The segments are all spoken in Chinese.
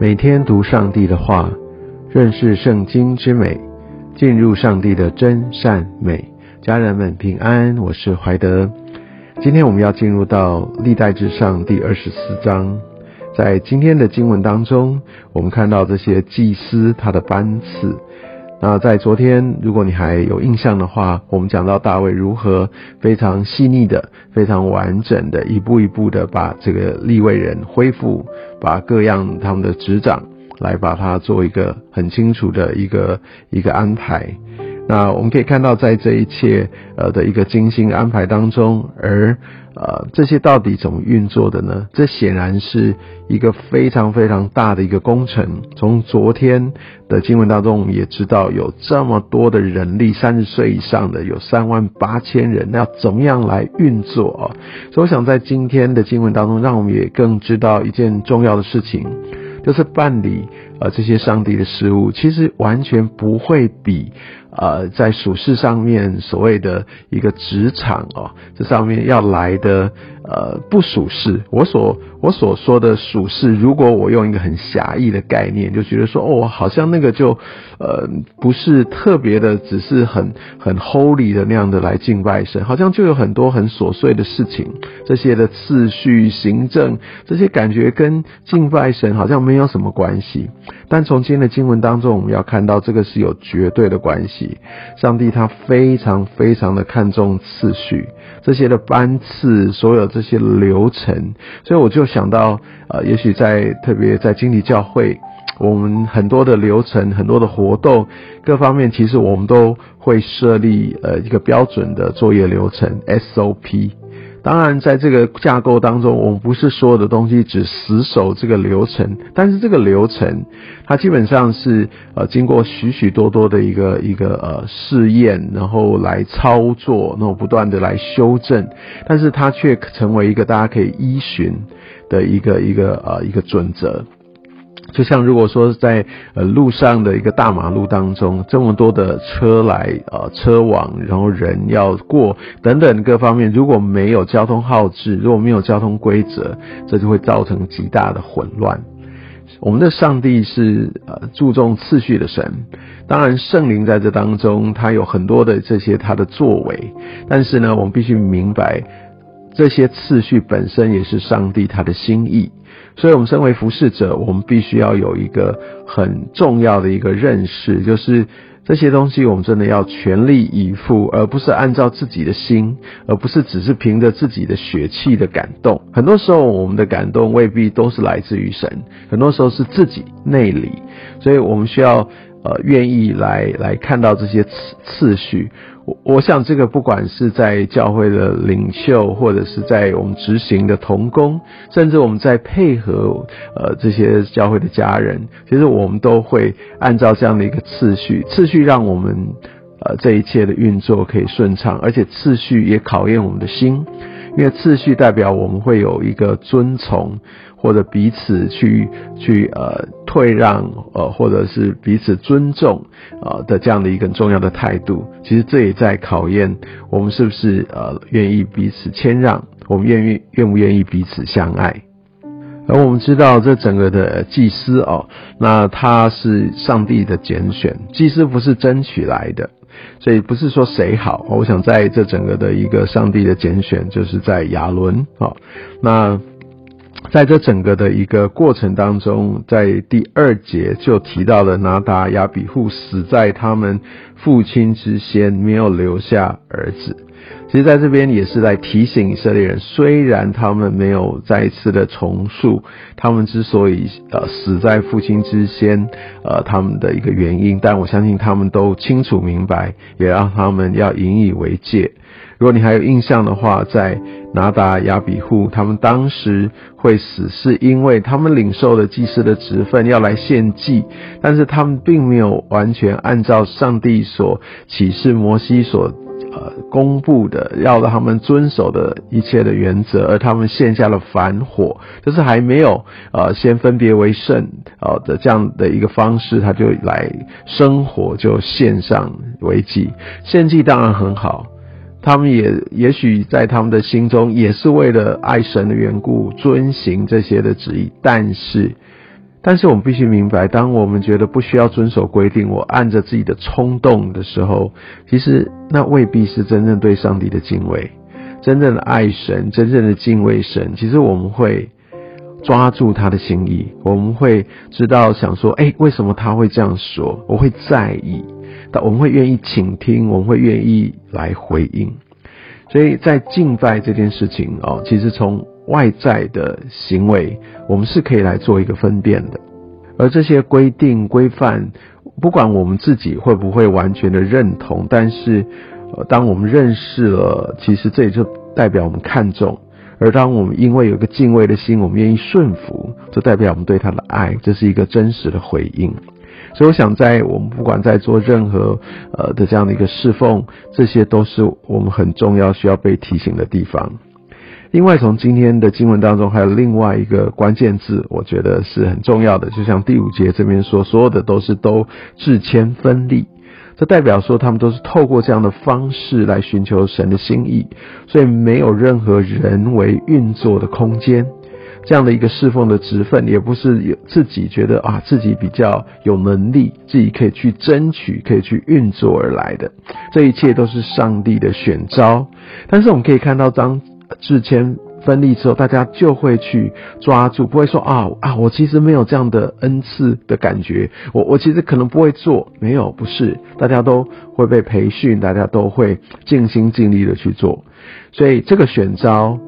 每天读上帝的话，认识圣经之美，进入上帝的真善美。家人们平安，我是怀德。今天我们要进入到历代之上第二十四章。在今天的经文当中，我们看到这些祭司他的班次。那在昨天，如果你还有印象的话，我们讲到大卫如何非常细腻的、非常完整的、一步一步的把这个立位人恢复，把各样他们的执掌来把它做一个很清楚的一个一个安排。那我们可以看到，在这一切呃的一个精心安排当中，而呃这些到底怎么运作的呢？这显然是一个非常非常大的一个工程。从昨天的经文当中，我们也知道有这么多的人力，三十岁以上的有三万八千人，那要怎么样来运作啊？所以我想在今天的经文当中，让我们也更知道一件重要的事情，就是办理呃这些上帝的事物，其实完全不会比。呃，在属事上面所谓的一个职场哦，这上面要来的呃不属事。我所我所说的属事，如果我用一个很狭义的概念，就觉得说哦，好像那个就呃不是特别的，只是很很 holy 的那样的来敬拜神，好像就有很多很琐碎的事情，这些的次序、行政这些感觉跟敬拜神好像没有什么关系。但从今天的经文当中，我们要看到这个是有绝对的关系。上帝他非常非常的看重次序，这些的班次，所有这些流程，所以我就想到，呃，也许在特别在经理教会，我们很多的流程、很多的活动，各方面，其实我们都会设立呃一个标准的作业流程 SOP。当然，在这个架构当中，我们不是所有的东西只死守这个流程，但是这个流程它基本上是呃经过许许多多的一个一个呃试验，然后来操作，然后不断的来修正，但是它却成为一个大家可以依循的一个一个呃一个准则。就像如果说在呃路上的一个大马路当中，这么多的车来呃车往，然后人要过等等各方面，如果没有交通号志，如果没有交通规则，这就会造成极大的混乱。我们的上帝是呃注重次序的神，当然圣灵在这当中，他有很多的这些他的作为，但是呢，我们必须明白这些次序本身也是上帝他的心意。所以，我们身为服侍者，我们必须要有一个很重要的一个认识，就是这些东西我们真的要全力以赴，而不是按照自己的心，而不是只是凭着自己的血气的感动。很多时候，我们的感动未必都是来自于神，很多时候是自己内里。所以我们需要呃愿意来来看到这些次次序。我我想，这个不管是在教会的领袖，或者是在我们执行的同工，甚至我们在配合呃这些教会的家人，其实我们都会按照这样的一个次序，次序让我们呃这一切的运作可以顺畅，而且次序也考验我们的心。因为次序代表我们会有一个遵从，或者彼此去去呃退让，呃或者是彼此尊重呃的这样的一个重要的态度。其实这也在考验我们是不是呃愿意彼此谦让，我们愿意愿不愿意彼此相爱。而我们知道这整个的祭司哦，那他是上帝的拣选，祭司不是争取来的。所以不是说谁好，我想在这整个的一个上帝的拣选，就是在亚伦啊。那在这整个的一个过程当中，在第二节就提到了拿达亚比户死在他们父亲之先，没有留下儿子。其实，在这边也是在提醒以色列人，虽然他们没有再一次的重述他们之所以呃死在父亲之先，呃他们的一个原因，但我相信他们都清楚明白，也让他们要引以为戒。如果你还有印象的话，在拿达亚比户，他们当时会死，是因为他们领受了祭司的职分，要来献祭，但是他们并没有完全按照上帝所启示摩西所。公布的要让他们遵守的一切的原则，而他们献下了反火，就是还没有呃先分别为圣呃的这样的一个方式，他就来生火就献上为祭。献祭当然很好，他们也也许在他们的心中也是为了爱神的缘故遵行这些的旨意，但是但是我们必须明白，当我们觉得不需要遵守规定，我按着自己的冲动的时候，其实那未必是真正对上帝的敬畏，真正的爱神，真正的敬畏神。其实我们会抓住他的心意，我们会知道想说，哎，为什么他会这样说？我会在意，但我们会愿意倾听，我们会愿意来回应。所以在敬拜这件事情哦，其实从外在的行为，我们是可以来做一个分辨的。而这些规定规范，不管我们自己会不会完全的认同，但是，呃，当我们认识了，其实这也就代表我们看重。而当我们因为有一个敬畏的心，我们愿意顺服，就代表我们对他的爱，这是一个真实的回应。所以我想，在我们不管在做任何呃的这样的一个侍奉，这些都是我们很重要需要被提醒的地方。另外，从今天的经文当中，还有另外一个关键字，我觉得是很重要的。就像第五节这边说，所有的都是都至谦分立，这代表说他们都是透过这样的方式来寻求神的心意，所以没有任何人为运作的空间。这样的一个侍奉的职分，也不是有自己觉得啊，自己比较有能力，自己可以去争取，可以去运作而来的。这一切都是上帝的选招。但是我们可以看到，当智谦分立之后，大家就会去抓住，不会说啊啊，我其实没有这样的恩赐的感觉，我我其实可能不会做，没有，不是，大家都会被培训，大家都会尽心尽力的去做。所以这个选招。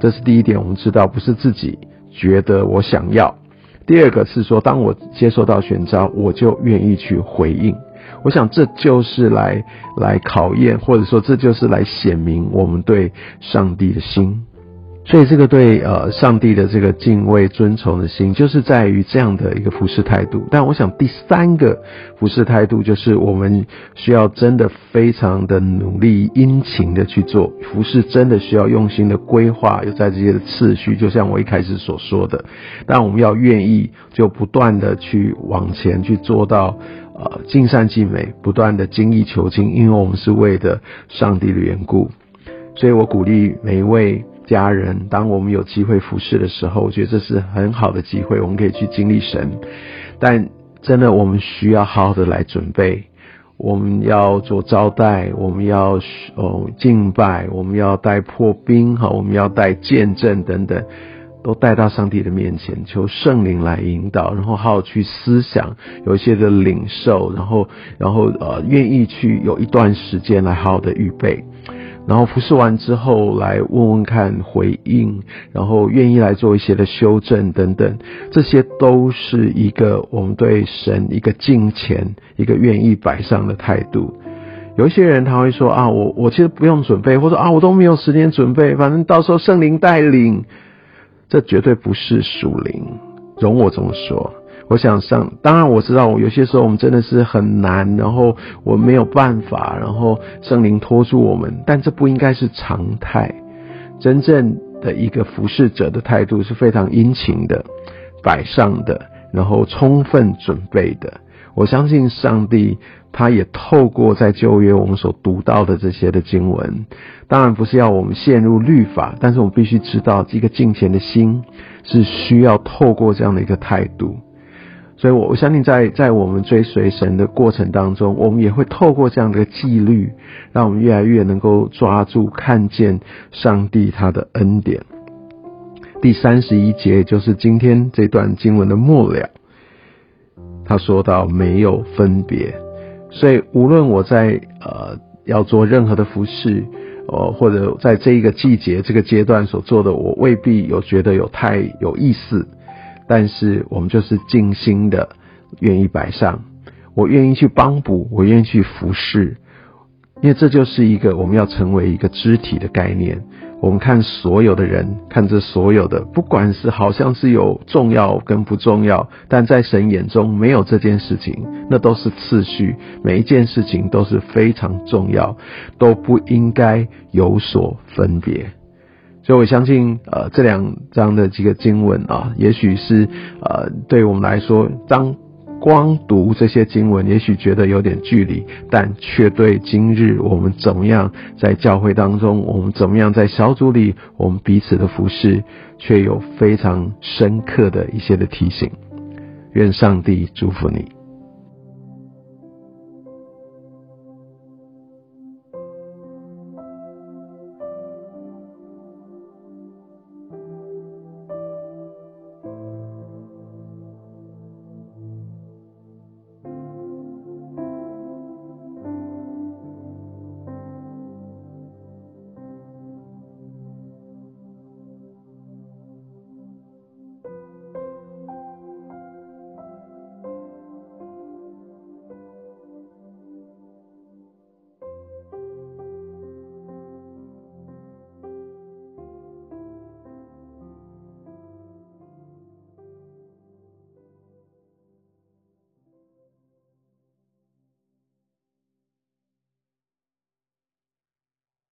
这是第一点，我们知道不是自己觉得我想要。第二个是说，当我接受到选招，我就愿意去回应。我想这就是来来考验，或者说这就是来显明我们对上帝的心。所以，这个对呃上帝的这个敬畏、尊崇的心，就是在于这样的一个服侍态度。但我想，第三个服侍态度，就是我们需要真的非常的努力、殷勤的去做服侍，真的需要用心的规划，有在这些的次序。就像我一开始所说的，但我们要愿意就不断的去往前去做到呃尽善尽美，不断的精益求精，因为我们是为的上帝的缘故。所以我鼓励每一位。家人，当我们有机会服侍的时候，我觉得这是很好的机会，我们可以去经历神。但真的，我们需要好好的来准备。我们要做招待，我们要哦敬拜，我们要带破冰哈，我们要带见证等等，都带到上帝的面前，求圣灵来引导，然后好好去思想，有一些的领受，然后然后呃愿意去有一段时间来好好的预备。然后服侍完之后，来问问看回应，然后愿意来做一些的修正等等，这些都是一个我们对神一个敬虔、一个愿意摆上的态度。有一些人他会说啊，我我其实不用准备，或者啊我都没有时间准备，反正到时候圣灵带领，这绝对不是属灵。容我这么说。我想上，当然我知道，有些时候我们真的是很难，然后我没有办法，然后圣灵拖住我们，但这不应该是常态。真正的一个服侍者的态度是非常殷勤的、摆上的，然后充分准备的。我相信上帝，他也透过在旧约我们所读到的这些的经文，当然不是要我们陷入律法，但是我们必须知道，这个敬虔的心是需要透过这样的一个态度。所以，我我相信，在在我们追随神的过程当中，我们也会透过这样的纪律，让我们越来越能够抓住、看见上帝他的恩典。第三十一节就是今天这段经文的末了，他说到没有分别，所以无论我在呃要做任何的服饰，呃或者在这一个季节、这个阶段所做的，我未必有觉得有太有意思。但是我们就是尽心的，愿意摆上，我愿意去帮补，我愿意去服侍，因为这就是一个我们要成为一个肢体的概念。我们看所有的人，看这所有的，不管是好像是有重要跟不重要，但在神眼中没有这件事情，那都是次序，每一件事情都是非常重要，都不应该有所分别。所以我相信，呃，这两章的几个经文啊，也许是呃，对我们来说，当光读这些经文，也许觉得有点距离，但却对今日我们怎么样在教会当中，我们怎么样在小组里，我们彼此的服侍，却有非常深刻的一些的提醒。愿上帝祝福你。